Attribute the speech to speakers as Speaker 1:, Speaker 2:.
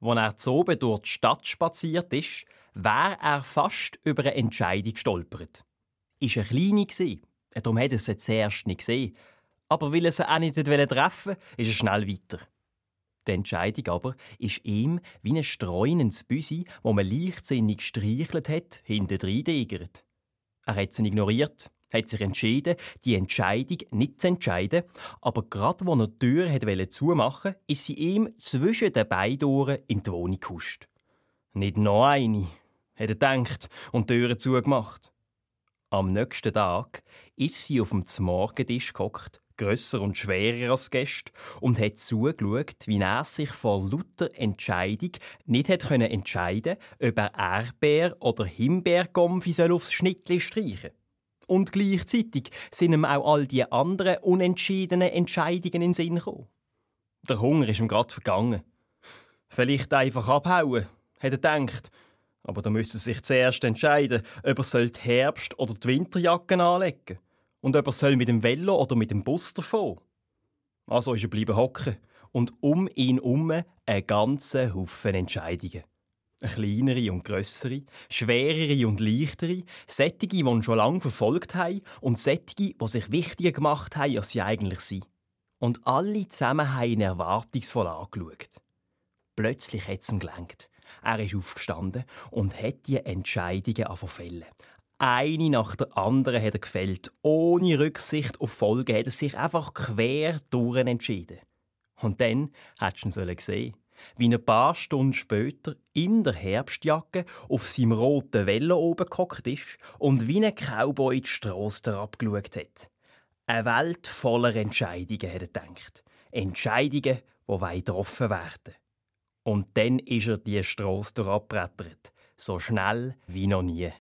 Speaker 1: Als er zu oben durch die Stadt spaziert ist, wäre er fast über eine Entscheidung gestolpert. Ist eine kleine darum hat er sie zuerst nicht gesehen. Aber weil er sie auch nicht treffen wollte, ist er schnell weiter. Die Entscheidung aber ist ihm wie ein streunendes Büsi, wo man leichtsinnig streichelt hat, hinten reingegert. Er hat sie ignoriert, hat sich entschieden, die Entscheidung nicht zu entscheiden, aber gerade wo er die Tür hat zumachen wollte, ist sie ihm zwischen den beiden in die Wohnung gehuscht. Nicht noch eine, hat er gedacht und die Tür zugemacht. Am nächsten Tag ist sie auf dem Morgentisch gehockt, grösser und schwerer als Gäste, und hat zugeschaut, wie er sich vor lauter Entscheidung nicht hat können entscheiden ob er Erdbeer- oder Himbeergomfi aufs Schnittli streichen Und gleichzeitig sind ihm auch all die anderen unentschiedenen Entscheidungen in den Sinn gekommen. Der Hunger ist ihm gerade vergangen. Vielleicht einfach abhauen, hat er gedacht. Aber da müsste er sich zuerst entscheiden, ob er die Herbst- oder die Winterjacken anlegen soll und ob er mit dem Velo oder mit dem Bus davon. Also ist er bleiben hocken und um ihn herum ein ganzer Haufen Entscheidungen. Eine kleinere und grössere, schwerere und leichtere, sättige, die ihn schon lange verfolgt haben und sättige, die sich wichtiger gemacht haben, als sie eigentlich sind. Und alle zusammen haben ihn erwartungsvoll angeschaut. Plötzlich hat es ihm gelangt. Er ist aufgestanden und hat die Entscheidungen angefangen eine nach der anderen hat er gefällt. Ohne Rücksicht auf Folgen hat er sich einfach quer durch entschieden. Und dann hättest du ihn gesehen wie ein paar Stunden später in der Herbstjacke auf seinem roten Velo oben gehockt ist und wie ein Cowboy die Strasse abgeschaut hat. Eine Welt voller Entscheidungen, hat er gedacht. Entscheidungen, die getroffen werden Und dann ist er die Strasse abgebrettert. So schnell wie noch nie.